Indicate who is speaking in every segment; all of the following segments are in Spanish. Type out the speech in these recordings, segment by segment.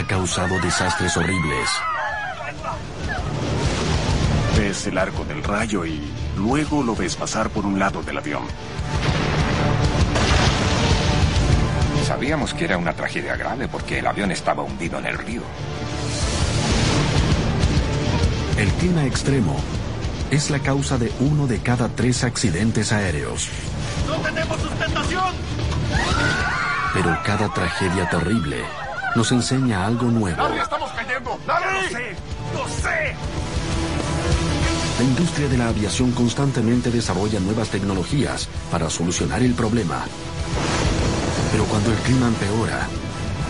Speaker 1: ha causado desastres horribles.
Speaker 2: Ves el arco del rayo y luego lo ves pasar por un lado del avión.
Speaker 3: Sabíamos que era una tragedia grave porque el avión estaba hundido en el río.
Speaker 1: El clima extremo es la causa de uno de cada tres accidentes aéreos.
Speaker 4: ¡No tenemos sustentación!
Speaker 1: Pero cada tragedia terrible nos enseña algo nuevo.
Speaker 4: ¡Larry, estamos cayendo! ¡Larry! ¡Lo sé! ¡Lo sé!
Speaker 1: La industria de la aviación constantemente desarrolla nuevas tecnologías para solucionar el problema. Pero cuando el clima empeora,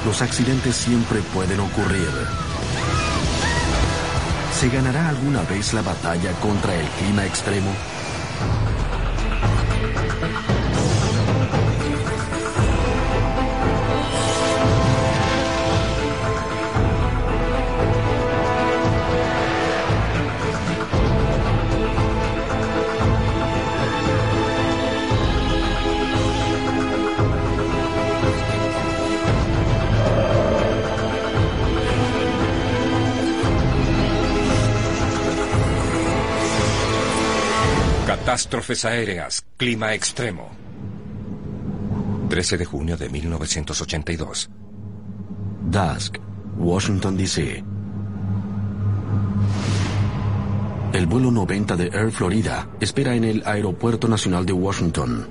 Speaker 1: los accidentes siempre pueden ocurrir. ¿Se ganará alguna vez la batalla contra el clima extremo?
Speaker 3: Catástrofes aéreas, clima extremo. 13 de junio de 1982.
Speaker 1: Dusk, Washington, D.C. El vuelo 90 de Air Florida espera en el Aeropuerto Nacional de Washington.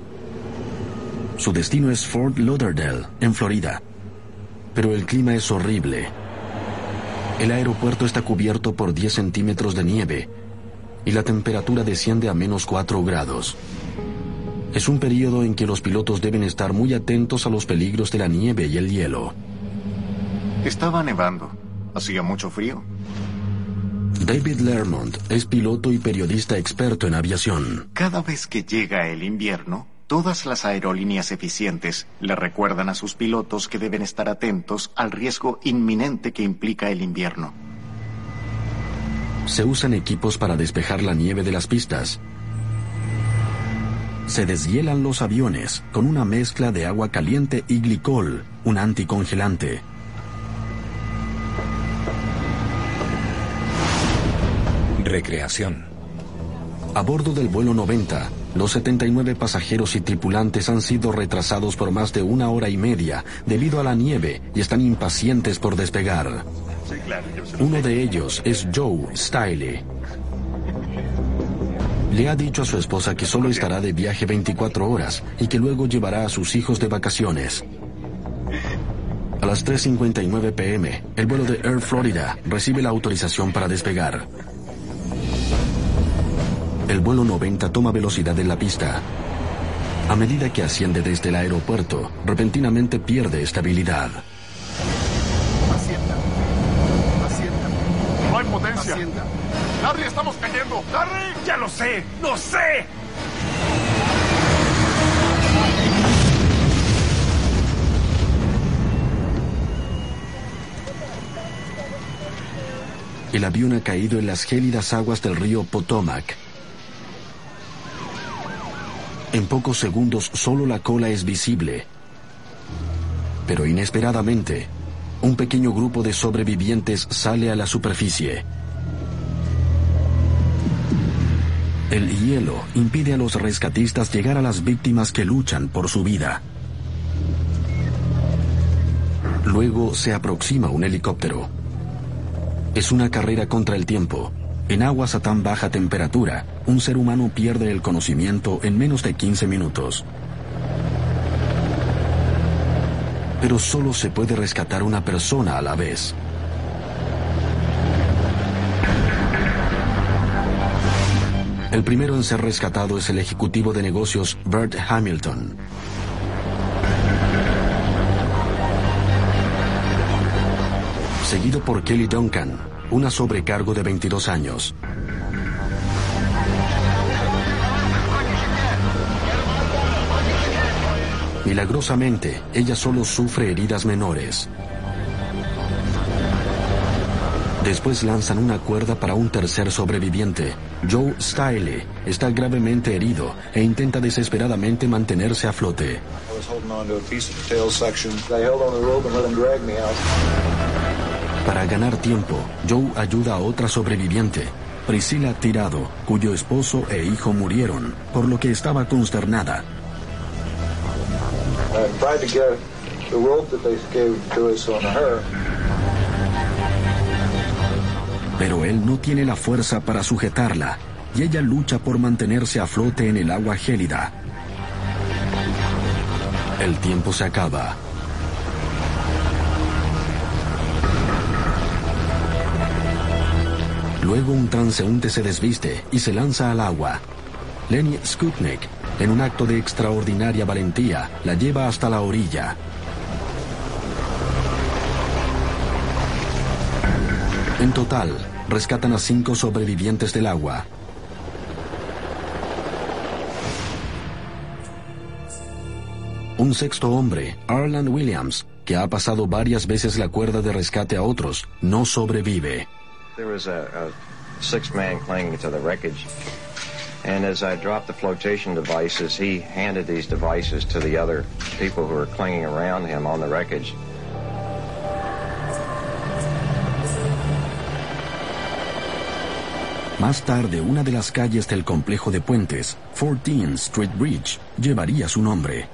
Speaker 1: Su destino es Fort Lauderdale, en Florida. Pero el clima es horrible. El aeropuerto está cubierto por 10 centímetros de nieve y la temperatura desciende a menos 4 grados. Es un periodo en que los pilotos deben estar muy atentos a los peligros de la nieve y el hielo.
Speaker 2: Estaba nevando. Hacía mucho frío.
Speaker 1: David Lermont es piloto y periodista experto en aviación.
Speaker 2: Cada vez que llega el invierno, todas las aerolíneas eficientes le recuerdan a sus pilotos que deben estar atentos al riesgo inminente que implica el invierno.
Speaker 1: Se usan equipos para despejar la nieve de las pistas. Se deshielan los aviones con una mezcla de agua caliente y glicol, un anticongelante.
Speaker 3: Recreación.
Speaker 1: A bordo del vuelo 90, los 79 pasajeros y tripulantes han sido retrasados por más de una hora y media debido a la nieve y están impacientes por despegar. Uno de ellos es Joe Stiley. Le ha dicho a su esposa que solo estará de viaje 24 horas y que luego llevará a sus hijos de vacaciones. A las 3.59 pm, el vuelo de Air Florida recibe la autorización para despegar. El vuelo 90 toma velocidad en la pista. A medida que asciende desde el aeropuerto, repentinamente pierde estabilidad.
Speaker 4: Larry, estamos cayendo. Larry. Ya lo sé. ¡Lo sé!
Speaker 1: El avión ha caído en las gélidas aguas del río Potomac. En pocos segundos solo la cola es visible. Pero inesperadamente, un pequeño grupo de sobrevivientes sale a la superficie. El hielo impide a los rescatistas llegar a las víctimas que luchan por su vida. Luego se aproxima un helicóptero. Es una carrera contra el tiempo. En aguas a tan baja temperatura, un ser humano pierde el conocimiento en menos de 15 minutos. Pero solo se puede rescatar una persona a la vez. El primero en ser rescatado es el ejecutivo de negocios Bert Hamilton. Seguido por Kelly Duncan, una sobrecargo de 22 años. Milagrosamente, ella solo sufre heridas menores. Después lanzan una cuerda para un tercer sobreviviente. Joe Stiley está gravemente herido e intenta desesperadamente mantenerse a flote.
Speaker 5: I on to the. I on the rope.
Speaker 1: Para ganar tiempo, Joe ayuda a otra sobreviviente, Priscilla Tirado, cuyo esposo e hijo murieron, por lo que estaba consternada. Pero él no tiene la fuerza para sujetarla y ella lucha por mantenerse a flote en el agua gélida. El tiempo se acaba. Luego un transeúnte se desviste y se lanza al agua. Lenny Skutnik, en un acto de extraordinaria valentía, la lleva hasta la orilla. En total, rescatan a cinco sobrevivientes del agua, Un sexto hombre, Arland Williams, que ha pasado varias veces la cuerda de rescate a otros, no sobrevive.
Speaker 5: There was a, a six man clinging to the wreckage. And as I dropped the flotation devices, he handed these devices to the other people who were clinging around him on the wreckage.
Speaker 1: Más tarde, una de las calles del complejo de puentes, 14 Street Bridge, llevaría su nombre.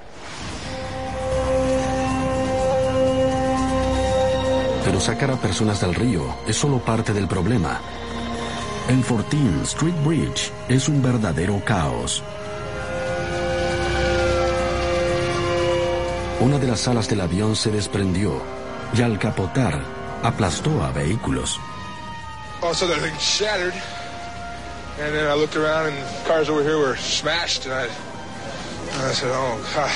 Speaker 1: Pero sacar a personas del río es solo parte del problema. El 14 Street Bridge es un verdadero caos. Una de las alas del avión se desprendió y al capotar aplastó a vehículos.
Speaker 6: And then I looked around, and cars over here were smashed, and I, and I said, "Oh God."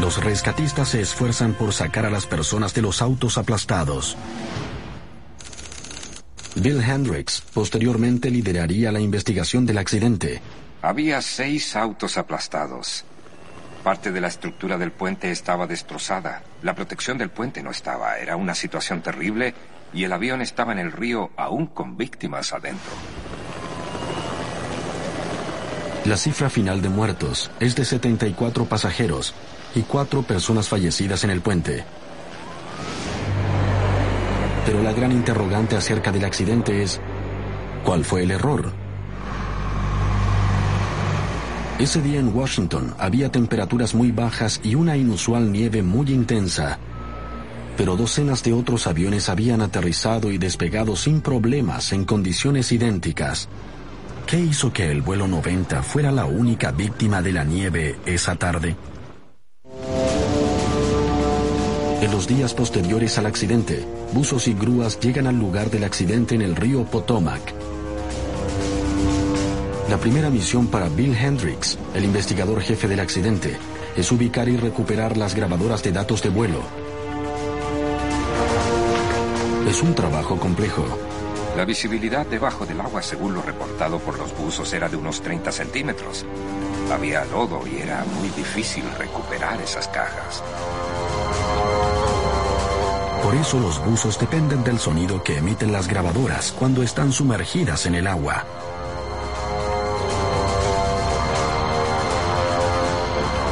Speaker 1: Los rescatistas se esfuerzan por sacar a las personas de los autos aplastados. Bill Hendricks posteriormente lideraría la investigación del accidente.
Speaker 3: Había seis autos aplastados. Parte de la estructura del puente estaba destrozada. La protección del puente no estaba. Era una situación terrible y el avión estaba en el río aún con víctimas adentro.
Speaker 1: La cifra final de muertos es de 74 pasajeros y cuatro personas fallecidas en el puente. Pero la gran interrogante acerca del accidente es, ¿cuál fue el error? Ese día en Washington había temperaturas muy bajas y una inusual nieve muy intensa. Pero docenas de otros aviones habían aterrizado y despegado sin problemas en condiciones idénticas. ¿Qué hizo que el vuelo 90 fuera la única víctima de la nieve esa tarde? En los días posteriores al accidente, buzos y grúas llegan al lugar del accidente en el río Potomac. La primera misión para Bill Hendricks, el investigador jefe del accidente, es ubicar y recuperar las grabadoras de datos de vuelo. Es un trabajo complejo.
Speaker 3: La visibilidad debajo del agua, según lo reportado por los buzos, era de unos 30 centímetros. Había lodo y era muy difícil recuperar esas cajas.
Speaker 1: Por eso los buzos dependen del sonido que emiten las grabadoras cuando están sumergidas en el agua.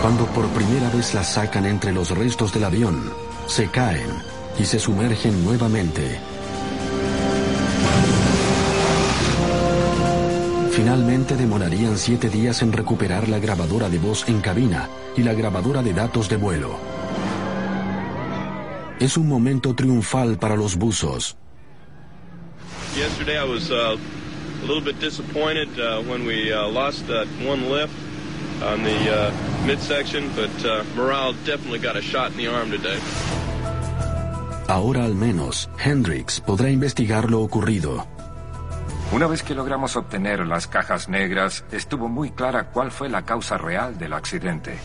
Speaker 1: Cuando por primera vez las sacan entre los restos del avión, se caen y se sumergen nuevamente. Finalmente demorarían siete días en recuperar la grabadora de voz en cabina y la grabadora de datos de vuelo. Es un momento triunfal para los buzos.
Speaker 7: Yesterday I was uh, a little bit disappointed uh, when we uh, lost that one lift on the uh, midsection, but uh, morale definitely got a shot in the arm today.
Speaker 1: Ahora al menos, Hendrix podrá investigar lo ocurrido.
Speaker 3: Una vez que logramos obtener las cajas negras, estuvo muy clara cuál fue la causa real del accidente.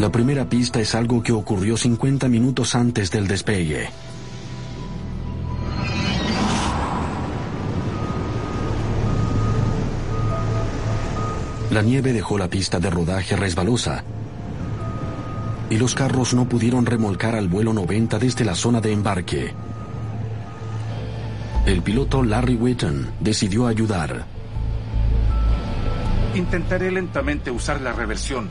Speaker 1: La primera pista es algo que ocurrió 50 minutos antes del despegue. La nieve dejó la pista de rodaje resbalosa y los carros no pudieron remolcar al vuelo 90 desde la zona de embarque. El piloto Larry Whitten decidió ayudar.
Speaker 8: Intentaré lentamente usar la reversión.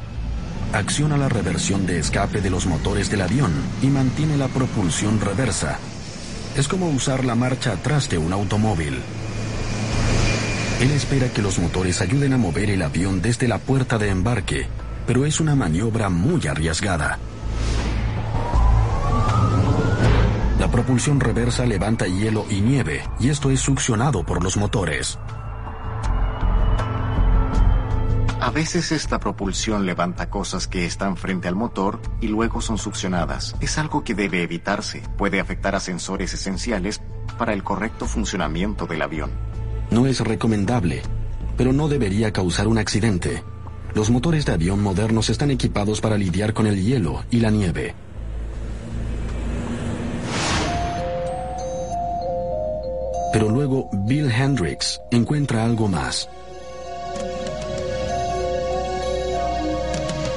Speaker 1: acciona la reversión de escape de los motores del avión y mantiene la propulsión reversa. Es como usar la marcha atrás de un automóvil. Él espera que los motores ayuden a mover el avión desde la puerta de embarque, pero es una maniobra muy arriesgada. La propulsión reversa levanta hielo y nieve, y esto es succionado por los motores.
Speaker 2: A veces esta propulsión levanta cosas que están frente al motor y luego son succionadas. Es algo que debe evitarse. Puede afectar a sensores esenciales para el correcto funcionamiento del avión.
Speaker 1: No es recomendable, pero no debería causar un accidente. Los motores de avión modernos están equipados para lidiar con el hielo y la nieve. Pero luego Bill Hendricks encuentra algo más.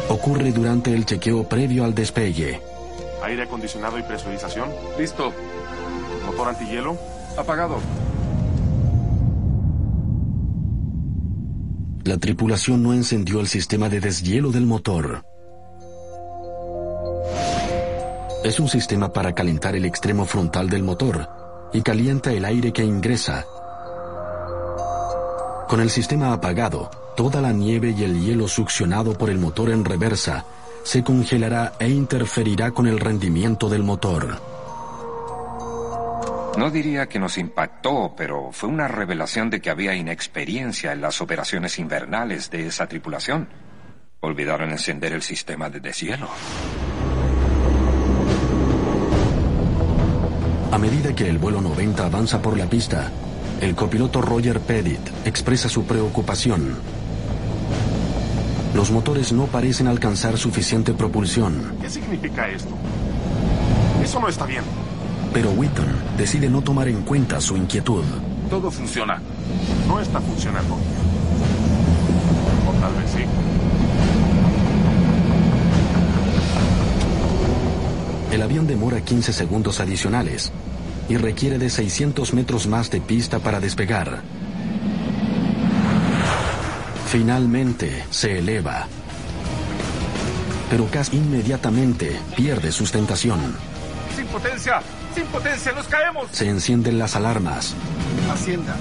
Speaker 1: Ocurre durante el chequeo previo al despegue.
Speaker 4: Aire acondicionado y presurización. Listo. Motor antihielo. Apagado.
Speaker 1: La tripulación no encendió el sistema de deshielo del motor. Es un sistema para calentar el extremo frontal del motor y calienta el aire que ingresa. Con el sistema apagado, toda la nieve y el hielo succionado por el motor en reversa se congelará e interferirá con el rendimiento del motor.
Speaker 3: No diría que nos impactó, pero fue una revelación de que había inexperiencia en las operaciones invernales de esa tripulación. Olvidaron encender el sistema de deshielo.
Speaker 1: A medida que el vuelo 90 avanza por la pista, el copiloto Roger Pettit expresa su preocupación. Los motores no parecen alcanzar suficiente propulsión.
Speaker 4: ¿Qué significa esto? Eso no está bien.
Speaker 1: Pero Wheaton decide no tomar en cuenta su inquietud.
Speaker 4: Todo funciona. No está funcionando. O tal vez sí.
Speaker 1: El avión demora 15 segundos adicionales y requiere de 600 metros más de pista para despegar. Finalmente se eleva, pero casi inmediatamente pierde sustentación.
Speaker 4: ¡Sin potencia! ¡Sin potencia! ¡Nos caemos!
Speaker 1: Se encienden las alarmas,
Speaker 6: Hacienda.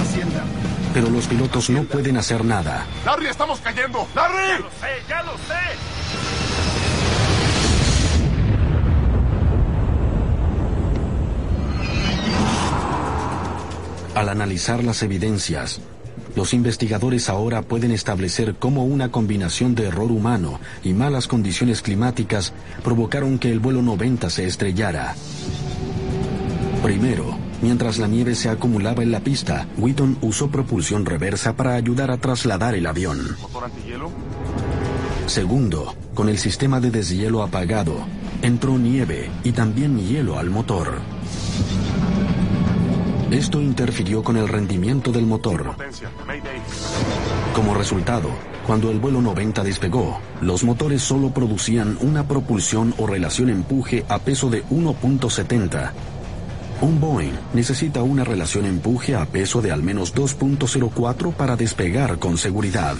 Speaker 6: Hacienda.
Speaker 1: pero los pilotos no pueden hacer nada.
Speaker 4: ¡Larry, estamos cayendo! ¡Larry!
Speaker 7: lo sé, ya lo sé.
Speaker 1: Al analizar las evidencias, los investigadores ahora pueden establecer cómo una combinación de error humano y malas condiciones climáticas provocaron que el vuelo 90 se estrellara. Primero, mientras la nieve se acumulaba en la pista, Wheaton usó propulsión reversa para ayudar a trasladar el avión. Segundo, con el sistema de deshielo apagado, entró nieve y también hielo al motor. Esto interfirió con el rendimiento del motor. Como resultado, cuando el vuelo 90 despegó, los motores solo producían una propulsión o relación empuje a peso de 1.70. Un Boeing necesita una relación empuje a peso de al menos 2.04 para despegar con seguridad.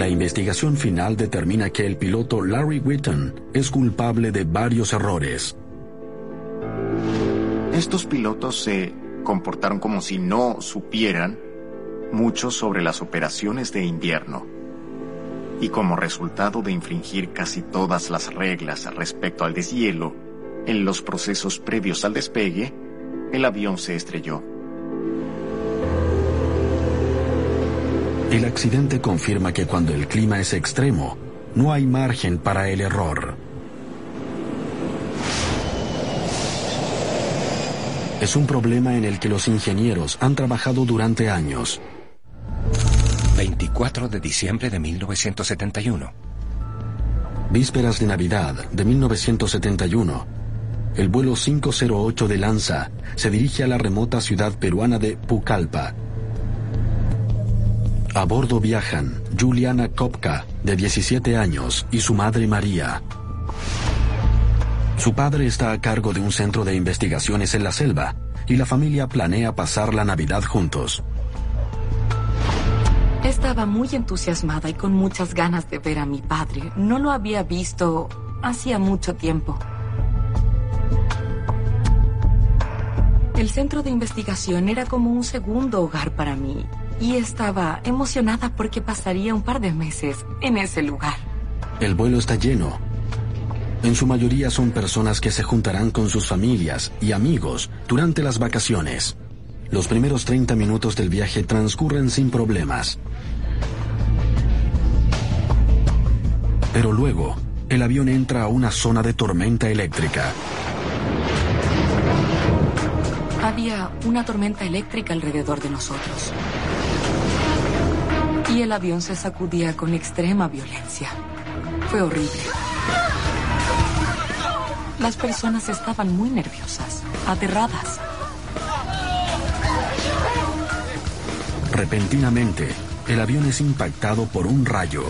Speaker 1: La investigación final determina que el piloto Larry Whitton es culpable de varios errores.
Speaker 2: Estos pilotos se comportaron como si no supieran mucho sobre las operaciones de invierno. Y como resultado de infringir casi todas las reglas respecto al deshielo, en los procesos previos al despegue, el avión se estrelló.
Speaker 1: El accidente confirma que cuando el clima es extremo, no hay margen para el error. Es un problema en el que los ingenieros han trabajado durante años.
Speaker 3: 24 de diciembre de 1971.
Speaker 1: Vísperas de Navidad de 1971, el vuelo 508 de Lanza se dirige a la remota ciudad peruana de Pucallpa. A bordo viajan Juliana Kopka, de 17 años, y su madre María. Su padre está a cargo de un centro de investigaciones en la selva y la familia planea pasar la Navidad juntos.
Speaker 8: Estaba muy entusiasmada y con muchas ganas de ver a mi padre. No lo había visto hacía mucho tiempo. El centro de investigación era como un segundo hogar para mí y estaba emocionada porque pasaría un par de meses en ese lugar.
Speaker 1: El vuelo está lleno. En su mayoría son personas que se juntarán con sus familias y amigos durante las vacaciones. Los primeros 30 minutos del viaje transcurren sin problemas. Pero luego, el avión entra a una zona de tormenta eléctrica.
Speaker 8: Había una tormenta eléctrica alrededor de nosotros. Y el avión se sacudía con extrema violencia. Fue horrible. Las personas estaban muy nerviosas, aterradas.
Speaker 1: Repentinamente, el avión es impactado por un rayo.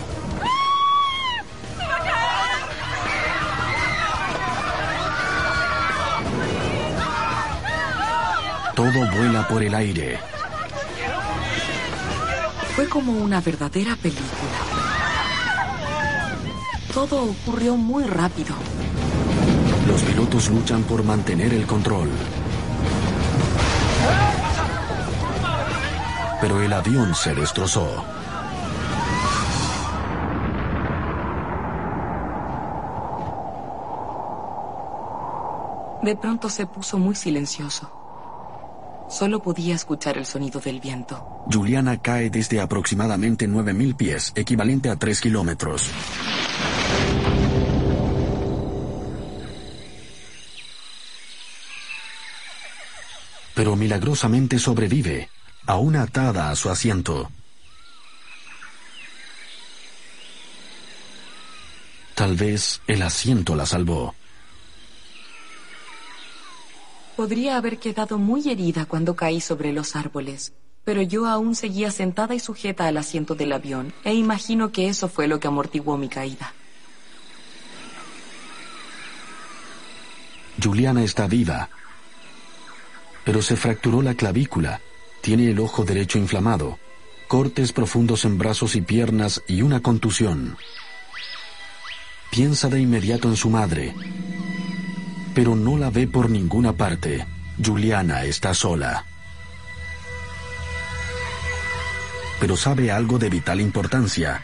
Speaker 1: Todo vuela por el aire.
Speaker 8: Fue como una verdadera película. Todo ocurrió muy rápido.
Speaker 1: Los pilotos luchan por mantener el control. Pero el avión se destrozó.
Speaker 8: De pronto se puso muy silencioso. Solo podía escuchar el sonido del viento.
Speaker 1: Juliana cae desde aproximadamente 9.000 pies, equivalente a 3 kilómetros. Pero milagrosamente sobrevive, aún atada a su asiento. Tal vez el asiento la salvó.
Speaker 8: Podría haber quedado muy herida cuando caí sobre los árboles, pero yo aún seguía sentada y sujeta al asiento del avión, e imagino que eso fue lo que amortiguó mi caída.
Speaker 1: Juliana está viva, pero se fracturó la clavícula, tiene el ojo derecho inflamado, cortes profundos en brazos y piernas y una contusión. Piensa de inmediato en su madre, pero no la ve por ninguna parte. Juliana está sola. Pero sabe algo de vital importancia.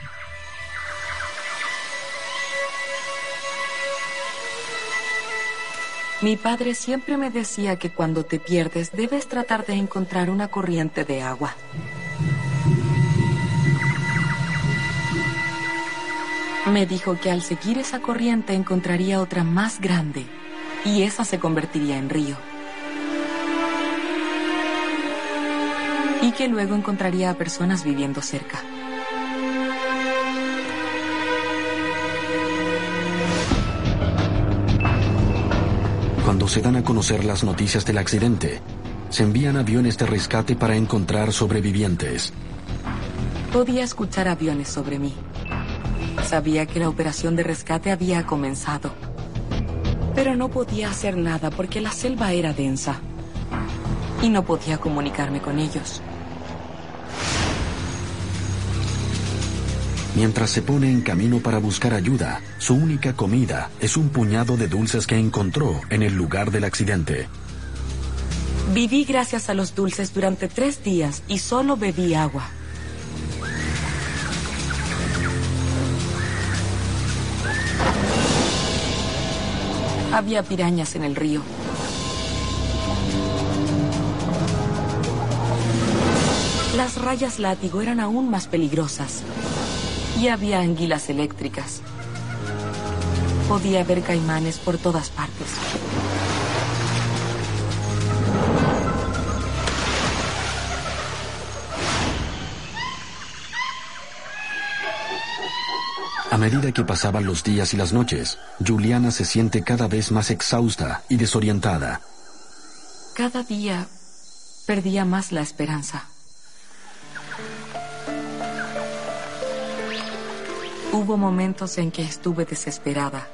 Speaker 8: Mi padre siempre me decía que cuando te pierdes debes tratar de encontrar una corriente de agua. Me dijo que al seguir esa corriente encontraría otra más grande y esa se convertiría en río. Y que luego encontraría a personas viviendo cerca.
Speaker 1: Cuando se dan a conocer las noticias del accidente, se envían aviones de rescate para encontrar sobrevivientes.
Speaker 8: Podía escuchar aviones sobre mí. Sabía que la operación de rescate había comenzado pero no podía hacer nada porque la selva era densa y no podía comunicarme con ellos.
Speaker 1: Mientras se pone en camino para buscar ayuda, su única comida es un puñado de dulces que encontró en el lugar del accidente.
Speaker 8: Viví gracias a los dulces durante tres días y solo bebí agua. Había pirañas en el río. Las rayas látigo eran aún más peligrosas. Y había anguilas eléctricas. Podía ver caimanes por todas partes.
Speaker 1: A medida que pasaban los días y las noches, Juliana se siente cada vez más exhausta y desorientada.
Speaker 8: Cada día perdía más la esperanza. Hubo momentos en que estuve desesperada.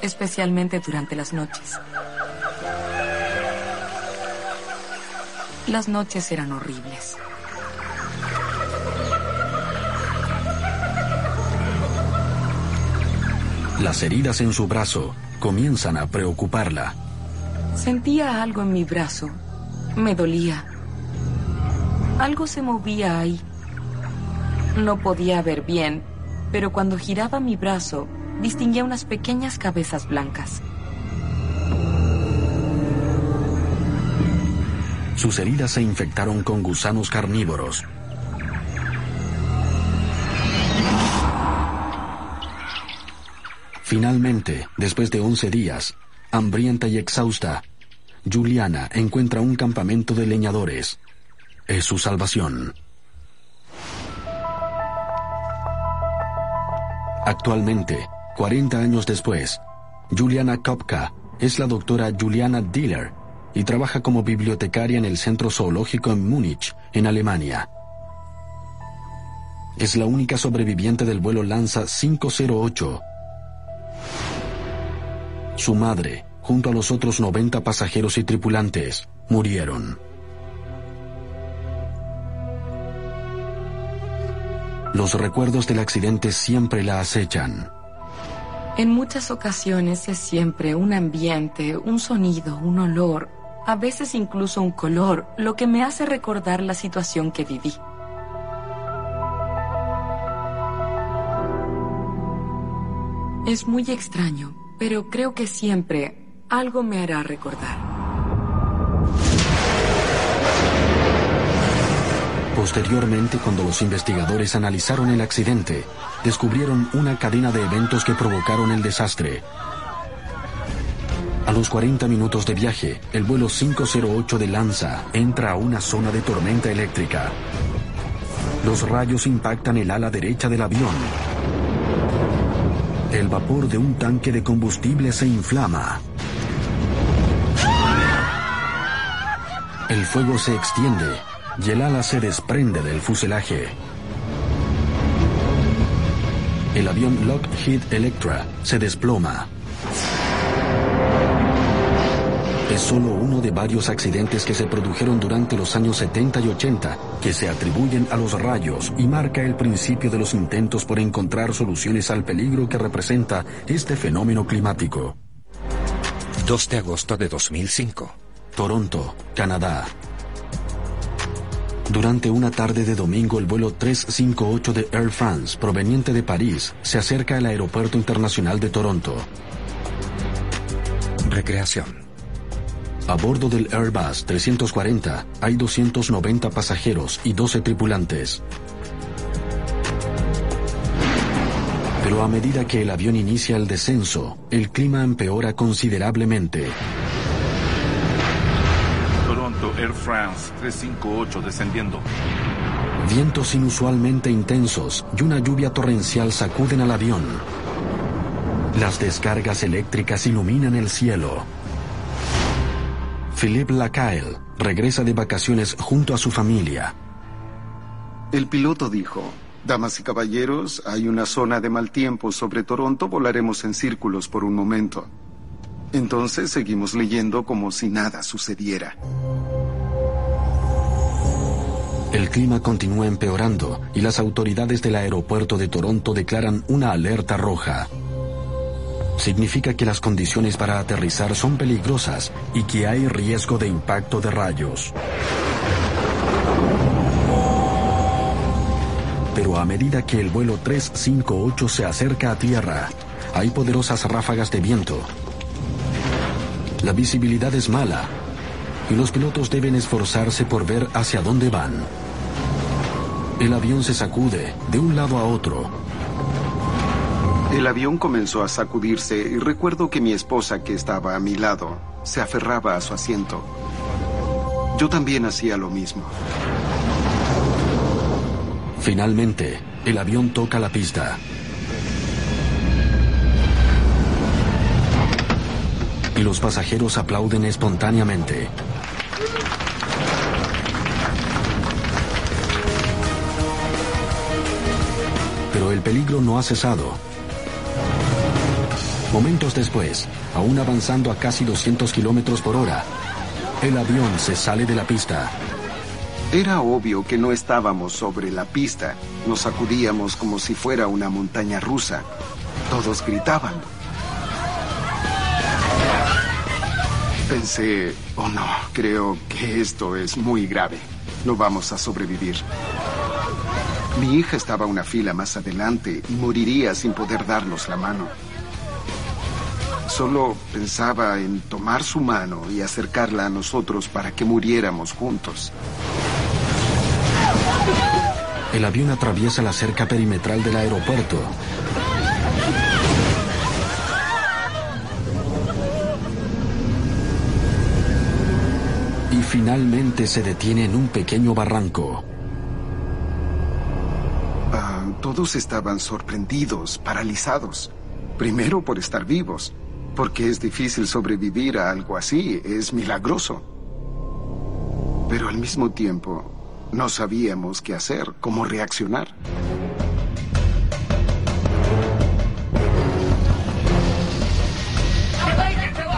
Speaker 8: especialmente durante las noches. Las noches eran horribles.
Speaker 1: Las heridas en su brazo comienzan a preocuparla.
Speaker 8: Sentía algo en mi brazo. Me dolía. Algo se movía ahí. No podía ver bien, pero cuando giraba mi brazo, distinguía unas pequeñas cabezas blancas.
Speaker 1: Sus heridas se infectaron con gusanos carnívoros. Finalmente, después de 11 días, hambrienta y exhausta, Juliana encuentra un campamento de leñadores. Es su salvación. Actualmente, 40 años después, Juliana Kopka es la doctora Juliana Diller y trabaja como bibliotecaria en el Centro Zoológico en Múnich, en Alemania. Es la única sobreviviente del vuelo Lanza 508. Su madre, junto a los otros 90 pasajeros y tripulantes, murieron. Los recuerdos del accidente siempre la acechan.
Speaker 8: En muchas ocasiones es siempre un ambiente, un sonido, un olor, a veces incluso un color, lo que me hace recordar la situación que viví. Es muy extraño, pero creo que siempre algo me hará recordar.
Speaker 1: Posteriormente, cuando los investigadores analizaron el accidente, descubrieron una cadena de eventos que provocaron el desastre, a los 40 minutos de viaje, el vuelo 508 de Lanza entra a una zona de tormenta eléctrica. Los rayos impactan el ala derecha del avión. El vapor de un tanque de combustible se inflama. El fuego se extiende y el ala se desprende del fuselaje. El avión Lockheed Electra se desploma. Es solo uno de varios accidentes que se produjeron durante los años 70 y 80 que se atribuyen a los rayos y marca el principio de los intentos por encontrar soluciones al peligro que representa este fenómeno climático.
Speaker 3: 2 de agosto de 2005.
Speaker 1: Toronto, Canadá. Durante una tarde de domingo, el vuelo 358 de Air France, proveniente de París, se acerca al Aeropuerto Internacional de Toronto.
Speaker 3: Recreación.
Speaker 1: A bordo del Airbus 340 hay 290 pasajeros y 12 tripulantes. Pero a medida que el avión inicia el descenso, el clima empeora considerablemente.
Speaker 4: Toronto Air France 358 descendiendo.
Speaker 1: Vientos inusualmente intensos y una lluvia torrencial sacuden al avión. Las descargas eléctricas iluminan el cielo. Philippe Lacaille regresa de vacaciones junto a su familia.
Speaker 9: El piloto dijo, Damas y caballeros, hay una zona de mal tiempo sobre Toronto, volaremos en círculos por un momento. Entonces seguimos leyendo como si nada sucediera.
Speaker 1: El clima continúa empeorando y las autoridades del aeropuerto de Toronto declaran una alerta roja significa que las condiciones para aterrizar son peligrosas y que hay riesgo de impacto de rayos. Pero a medida que el vuelo 358 se acerca a tierra, hay poderosas ráfagas de viento. La visibilidad es mala y los pilotos deben esforzarse por ver hacia dónde van. El avión se sacude de un lado a otro
Speaker 9: el avión comenzó a sacudirse y recuerdo que mi esposa, que estaba a mi lado, se aferraba a su asiento. Yo también hacía lo mismo.
Speaker 1: Finalmente, el avión toca la pista. Y los pasajeros aplauden espontáneamente. Pero el peligro no ha cesado. Momentos después, aún avanzando a casi 200 kilómetros por hora, el avión se sale de la pista.
Speaker 9: Era obvio que no estábamos sobre la pista. Nos sacudíamos como si fuera una montaña rusa. Todos gritaban. Pensé, oh no, creo que esto es muy grave. No vamos a sobrevivir. Mi hija estaba una fila más adelante y moriría sin poder darnos la mano. Solo pensaba en tomar su mano y acercarla a nosotros para que muriéramos juntos.
Speaker 1: El avión atraviesa la cerca perimetral del aeropuerto. Y finalmente se detiene en un pequeño barranco.
Speaker 9: Ah, todos estaban sorprendidos, paralizados. Primero por estar vivos, porque es difícil sobrevivir a algo así, es milagroso. Pero al mismo tiempo, no sabíamos qué hacer, cómo reaccionar.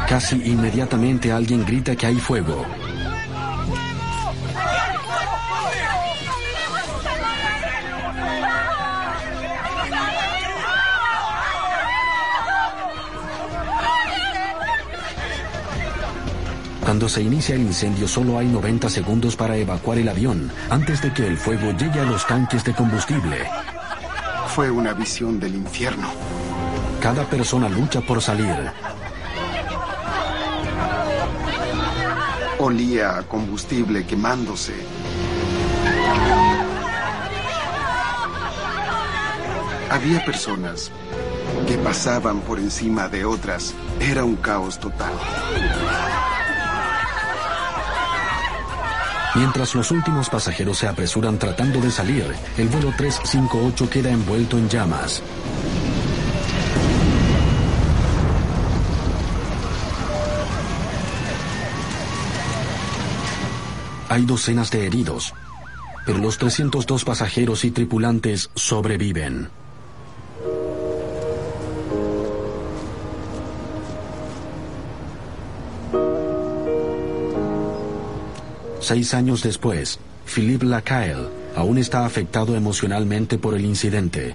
Speaker 1: Casi inmediatamente alguien grita que hay fuego. Cuando se inicia el incendio solo hay 90 segundos para evacuar el avión antes de que el fuego llegue a los tanques de combustible.
Speaker 9: Fue una visión del infierno.
Speaker 1: Cada persona lucha por salir.
Speaker 9: Olía a combustible quemándose. Había personas que pasaban por encima de otras. Era un caos total.
Speaker 1: Mientras los últimos pasajeros se apresuran tratando de salir, el vuelo 358 queda envuelto en llamas. Hay docenas de heridos, pero los 302 pasajeros y tripulantes sobreviven. Seis años después, Philippe Lacaille aún está afectado emocionalmente por el incidente.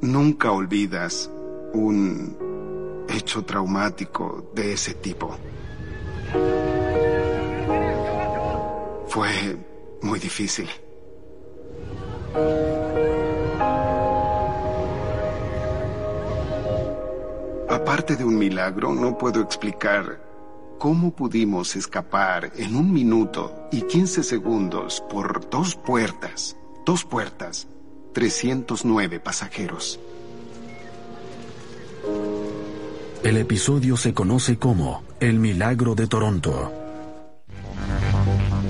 Speaker 9: Nunca olvidas un hecho traumático de ese tipo. Fue muy difícil. Aparte de un milagro, no puedo explicar ¿Cómo pudimos escapar en un minuto y 15 segundos por dos puertas? Dos puertas, 309 pasajeros.
Speaker 1: El episodio se conoce como El Milagro de Toronto.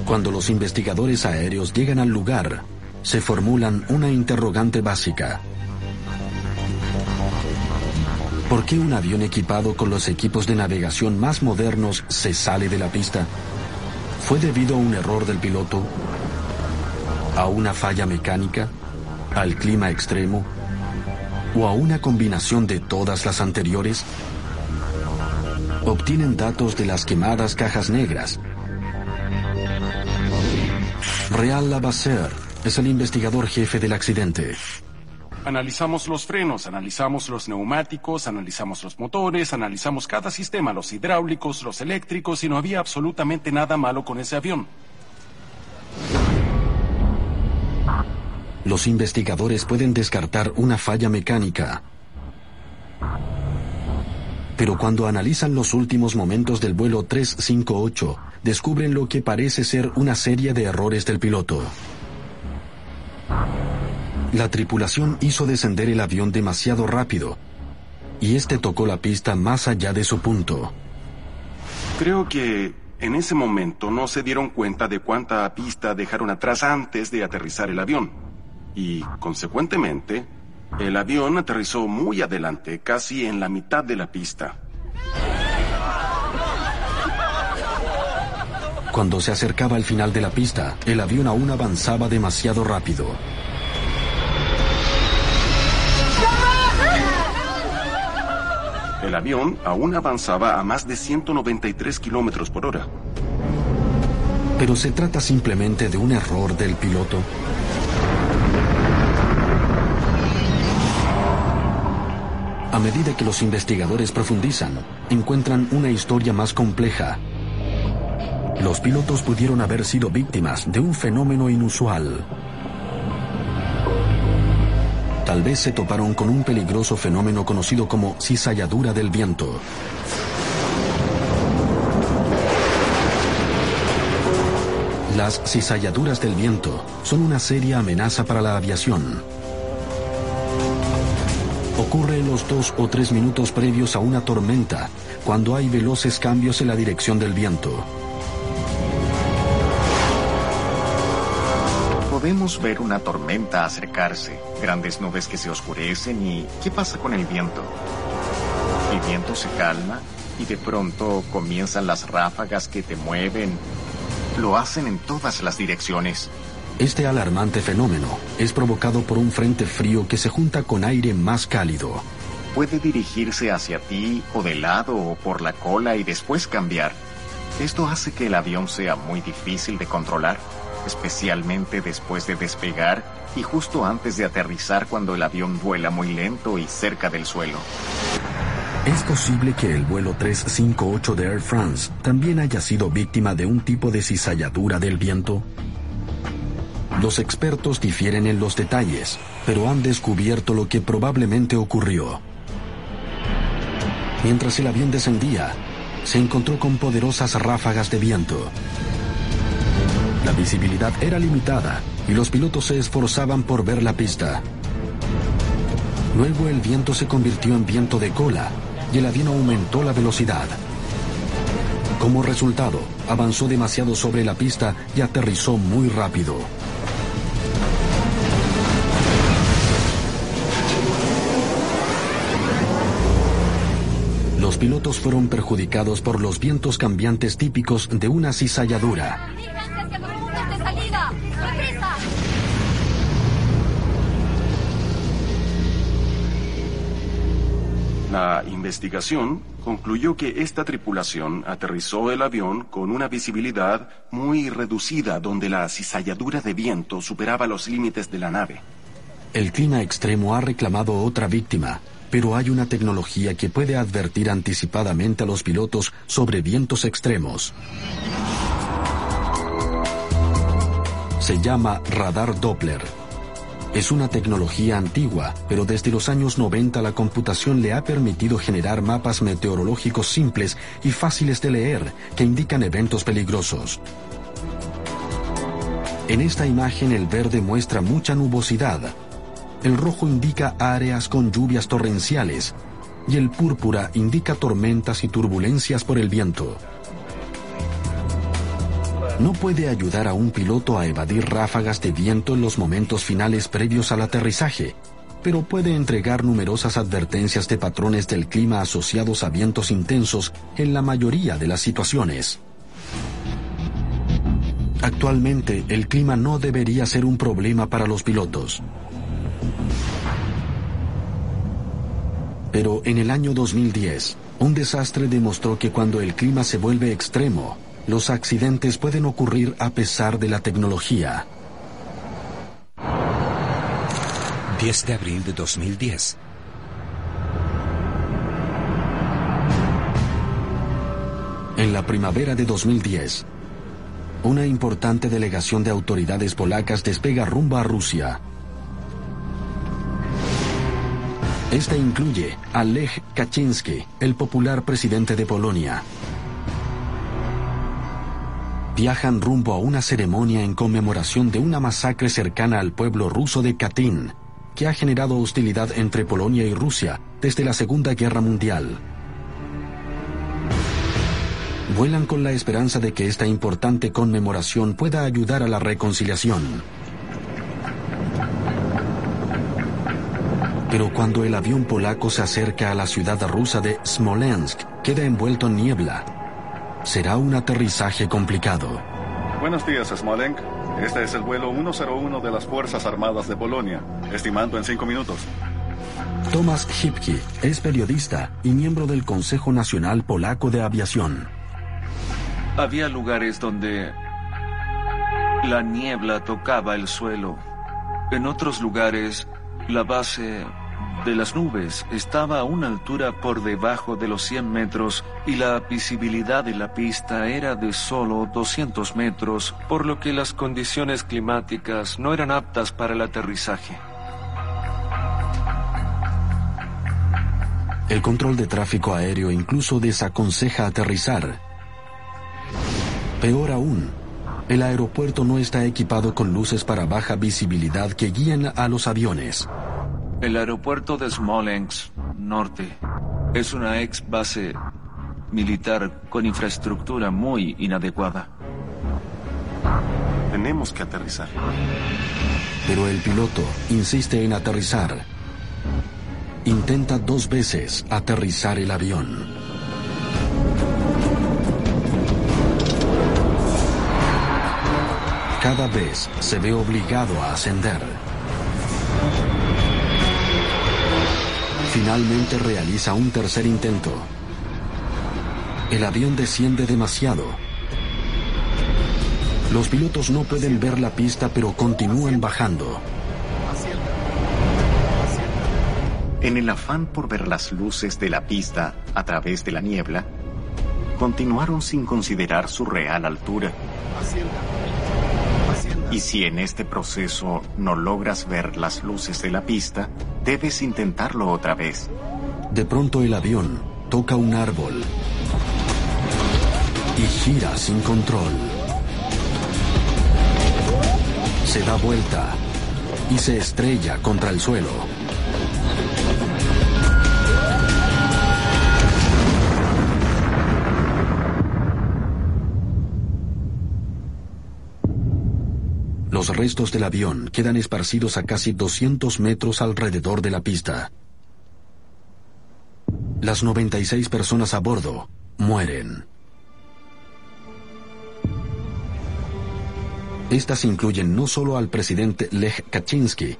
Speaker 1: Cuando los investigadores aéreos llegan al lugar, se formulan una interrogante básica. ¿Por qué un avión equipado con los equipos de navegación más modernos se sale de la pista? ¿Fue debido a un error del piloto? ¿A una falla mecánica? ¿Al clima extremo? ¿O a una combinación de todas las anteriores? Obtienen datos de las quemadas cajas negras. Real Lavasser es el investigador jefe del accidente.
Speaker 10: Analizamos los frenos, analizamos los neumáticos, analizamos los motores, analizamos cada sistema, los hidráulicos, los eléctricos, y no había absolutamente nada malo con ese avión.
Speaker 1: Los investigadores pueden descartar una falla mecánica. Pero cuando analizan los últimos momentos del vuelo 358, descubren lo que parece ser una serie de errores del piloto. La tripulación hizo descender el avión demasiado rápido y este tocó la pista más allá de su punto.
Speaker 10: Creo que en ese momento no se dieron cuenta de cuánta pista dejaron atrás antes de aterrizar el avión. Y, consecuentemente, el avión aterrizó muy adelante, casi en la mitad de la pista.
Speaker 1: Cuando se acercaba al final de la pista, el avión aún avanzaba demasiado rápido.
Speaker 10: El avión aún avanzaba a más de 193 kilómetros por hora.
Speaker 1: Pero se trata simplemente de un error del piloto. A medida que los investigadores profundizan, encuentran una historia más compleja. Los pilotos pudieron haber sido víctimas de un fenómeno inusual. Tal vez se toparon con un peligroso fenómeno conocido como cizalladura del viento. Las cizalladuras del viento son una seria amenaza para la aviación. Ocurre en los dos o tres minutos previos a una tormenta, cuando hay veloces cambios en la dirección del viento.
Speaker 2: Podemos ver una tormenta acercarse, grandes nubes que se oscurecen y ¿qué pasa con el viento? El viento se calma y de pronto comienzan las ráfagas que te mueven. Lo hacen en todas las direcciones.
Speaker 1: Este alarmante fenómeno es provocado por un frente frío que se junta con aire más cálido.
Speaker 2: Puede dirigirse hacia ti o de lado o por la cola y después cambiar. Esto hace que el avión sea muy difícil de controlar, especialmente después de despegar y justo antes de aterrizar cuando el avión vuela muy lento y cerca del suelo.
Speaker 1: Es posible que el vuelo 358 de Air France también haya sido víctima de un tipo de cizalladura del viento. Los expertos difieren en los detalles, pero han descubierto lo que probablemente ocurrió. Mientras el avión descendía, se encontró con poderosas ráfagas de viento. La visibilidad era limitada y los pilotos se esforzaban por ver la pista. Luego el viento se convirtió en viento de cola y el avión aumentó la velocidad. Como resultado, avanzó demasiado sobre la pista y aterrizó muy rápido. Los pilotos fueron perjudicados por los vientos cambiantes típicos de una cizalladura.
Speaker 10: La investigación concluyó que esta tripulación aterrizó el avión con una visibilidad muy reducida donde la cizalladura de viento superaba los límites de la nave.
Speaker 1: El clima extremo ha reclamado otra víctima, pero hay una tecnología que puede advertir anticipadamente a los pilotos sobre vientos extremos. Se llama radar Doppler. Es una tecnología antigua, pero desde los años 90 la computación le ha permitido generar mapas meteorológicos simples y fáciles de leer que indican eventos peligrosos. En esta imagen el verde muestra mucha nubosidad, el rojo indica áreas con lluvias torrenciales y el púrpura indica tormentas y turbulencias por el viento. No puede ayudar a un piloto a evadir ráfagas de viento en los momentos finales previos al aterrizaje, pero puede entregar numerosas advertencias de patrones del clima asociados a vientos intensos en la mayoría de las situaciones. Actualmente, el clima no debería ser un problema para los pilotos. Pero en el año 2010, un desastre demostró que cuando el clima se vuelve extremo, los accidentes pueden ocurrir a pesar de la tecnología.
Speaker 11: 10 de abril de 2010.
Speaker 1: En la primavera de 2010, una importante delegación de autoridades polacas despega rumbo a Rusia. Esta incluye a Lech Kaczynski, el popular presidente de Polonia. Viajan rumbo a una ceremonia en conmemoración de una masacre cercana al pueblo ruso de Katyn, que ha generado hostilidad entre Polonia y Rusia desde la Segunda Guerra Mundial. Vuelan con la esperanza de que esta importante conmemoración pueda ayudar a la reconciliación. Pero cuando el avión polaco se acerca a la ciudad rusa de Smolensk, queda envuelto en niebla. Será un aterrizaje complicado.
Speaker 12: Buenos días, Smolensk. Este es el vuelo 101 de las Fuerzas Armadas de Polonia, estimando en cinco minutos.
Speaker 1: Tomasz Hipki es periodista y miembro del Consejo Nacional Polaco de Aviación.
Speaker 13: Había lugares donde la niebla tocaba el suelo. En otros lugares, la base de las nubes estaba a una altura por debajo de los 100 metros y la visibilidad de la pista era de solo 200 metros, por lo que las condiciones climáticas no eran aptas para el aterrizaje.
Speaker 1: El control de tráfico aéreo incluso desaconseja aterrizar. Peor aún, el aeropuerto no está equipado con luces para baja visibilidad que guían a los aviones.
Speaker 13: El aeropuerto de Smolensk, norte, es una ex base militar con infraestructura muy inadecuada.
Speaker 10: Tenemos que aterrizar.
Speaker 1: Pero el piloto insiste en aterrizar. Intenta dos veces aterrizar el avión. Cada vez se ve obligado a ascender. Finalmente realiza un tercer intento. El avión desciende demasiado. Los pilotos no pueden ver la pista pero continúan bajando.
Speaker 2: En el afán por ver las luces de la pista a través de la niebla, continuaron sin considerar su real altura. Y si en este proceso no logras ver las luces de la pista, debes intentarlo otra vez.
Speaker 1: De pronto el avión toca un árbol y gira sin control. Se da vuelta y se estrella contra el suelo. Los restos del avión quedan esparcidos a casi 200 metros alrededor de la pista. Las 96 personas a bordo mueren. Estas incluyen no solo al presidente Lech Kaczynski,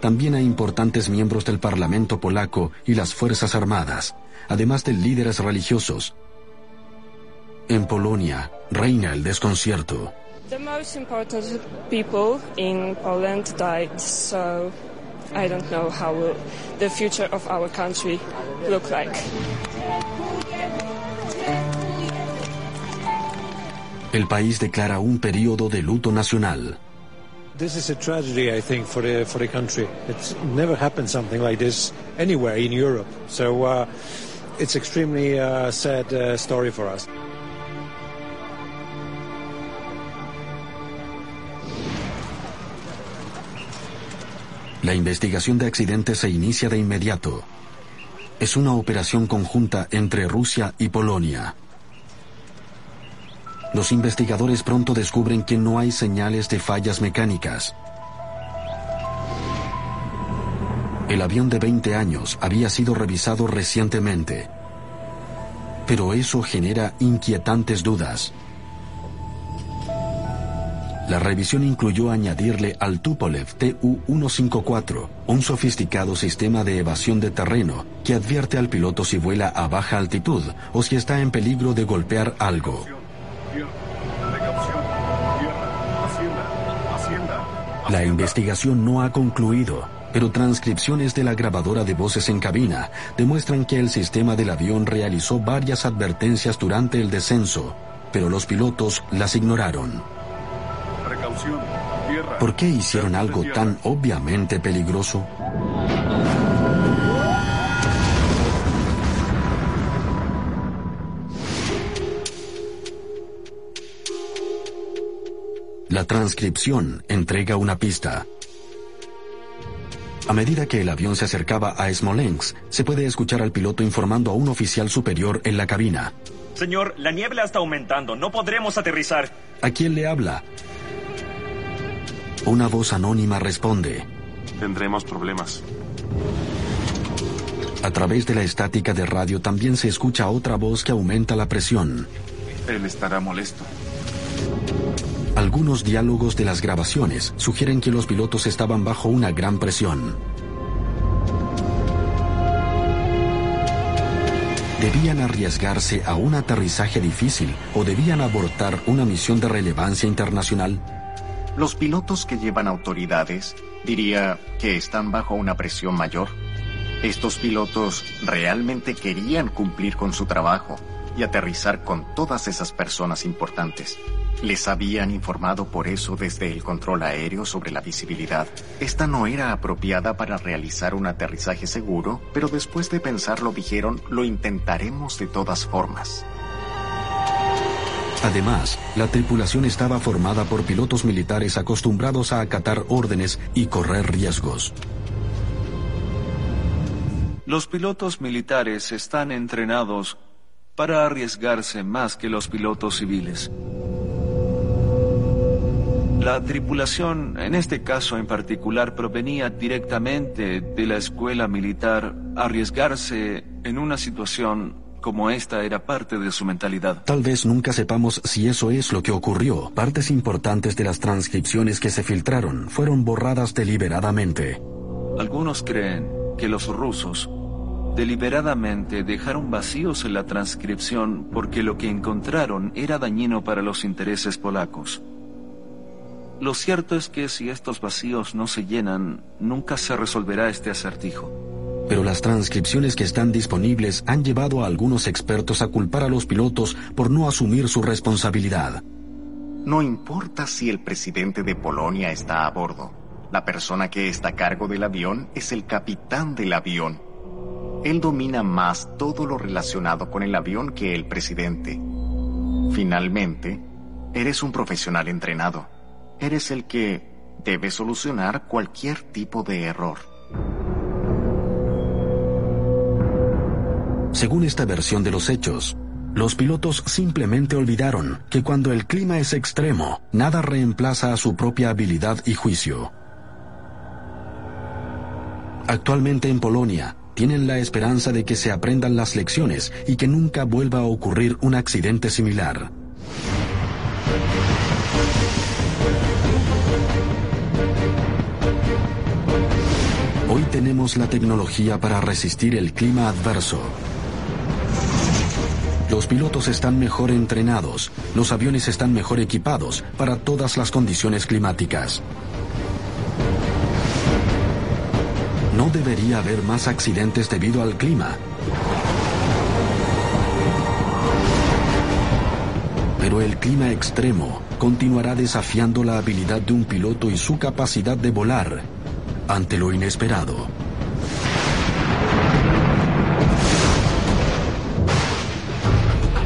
Speaker 1: también a importantes miembros del Parlamento polaco y las Fuerzas Armadas, además de líderes religiosos. En Polonia reina el desconcierto.
Speaker 14: The most important people in Poland died, so I don't know how will the future of our country look like.
Speaker 1: El país declara un periodo de luto nacional.
Speaker 15: This is a tragedy, I think, for the for the country. It's never happened something like this anywhere in Europe. So uh, it's extremely uh, sad uh, story for us.
Speaker 1: La investigación de accidentes se inicia de inmediato. Es una operación conjunta entre Rusia y Polonia. Los investigadores pronto descubren que no hay señales de fallas mecánicas. El avión de 20 años había sido revisado recientemente. Pero eso genera inquietantes dudas. La revisión incluyó añadirle al Tupolev Tu-154 un sofisticado sistema de evasión de terreno que advierte al piloto si vuela a baja altitud o si está en peligro de golpear algo. La investigación no ha concluido, pero transcripciones de la grabadora de voces en cabina demuestran que el sistema del avión realizó varias advertencias durante el descenso, pero los pilotos las ignoraron. ¿Por qué hicieron algo tan obviamente peligroso? La transcripción entrega una pista. A medida que el avión se acercaba a Smolensk, se puede escuchar al piloto informando a un oficial superior en la cabina.
Speaker 16: Señor, la niebla está aumentando. No podremos aterrizar.
Speaker 1: ¿A quién le habla? Una voz anónima responde.
Speaker 10: Tendremos problemas.
Speaker 1: A través de la estática de radio también se escucha otra voz que aumenta la presión.
Speaker 10: Él estará molesto.
Speaker 1: Algunos diálogos de las grabaciones sugieren que los pilotos estaban bajo una gran presión. ¿Debían arriesgarse a un aterrizaje difícil o debían abortar una misión de relevancia internacional?
Speaker 2: Los pilotos que llevan autoridades diría que están bajo una presión mayor. Estos pilotos realmente querían cumplir con su trabajo y aterrizar con todas esas personas importantes. Les habían informado por eso desde el control aéreo sobre la visibilidad. Esta no era apropiada para realizar un aterrizaje seguro, pero después de pensarlo dijeron, lo intentaremos de todas formas.
Speaker 1: Además, la tripulación estaba formada por pilotos militares acostumbrados a acatar órdenes y correr riesgos.
Speaker 13: Los pilotos militares están entrenados para arriesgarse más que los pilotos civiles. La tripulación, en este caso en particular, provenía directamente de la escuela militar. Arriesgarse en una situación como esta era parte de su mentalidad.
Speaker 1: Tal vez nunca sepamos si eso es lo que ocurrió. Partes importantes de las transcripciones que se filtraron fueron borradas deliberadamente.
Speaker 13: Algunos creen que los rusos deliberadamente dejaron vacíos en la transcripción porque lo que encontraron era dañino para los intereses polacos. Lo cierto es que si estos vacíos no se llenan, nunca se resolverá este acertijo.
Speaker 1: Pero las transcripciones que están disponibles han llevado a algunos expertos a culpar a los pilotos por no asumir su responsabilidad.
Speaker 2: No importa si el presidente de Polonia está a bordo. La persona que está a cargo del avión es el capitán del avión. Él domina más todo lo relacionado con el avión que el presidente. Finalmente, eres un profesional entrenado eres el que debe solucionar cualquier tipo de error.
Speaker 1: Según esta versión de los hechos, los pilotos simplemente olvidaron que cuando el clima es extremo, nada reemplaza a su propia habilidad y juicio. Actualmente en Polonia, tienen la esperanza de que se aprendan las lecciones y que nunca vuelva a ocurrir un accidente similar. Hoy tenemos la tecnología para resistir el clima adverso. Los pilotos están mejor entrenados, los aviones están mejor equipados para todas las condiciones climáticas. No debería haber más accidentes debido al clima. Pero el clima extremo continuará desafiando la habilidad de un piloto y su capacidad de volar ante lo inesperado.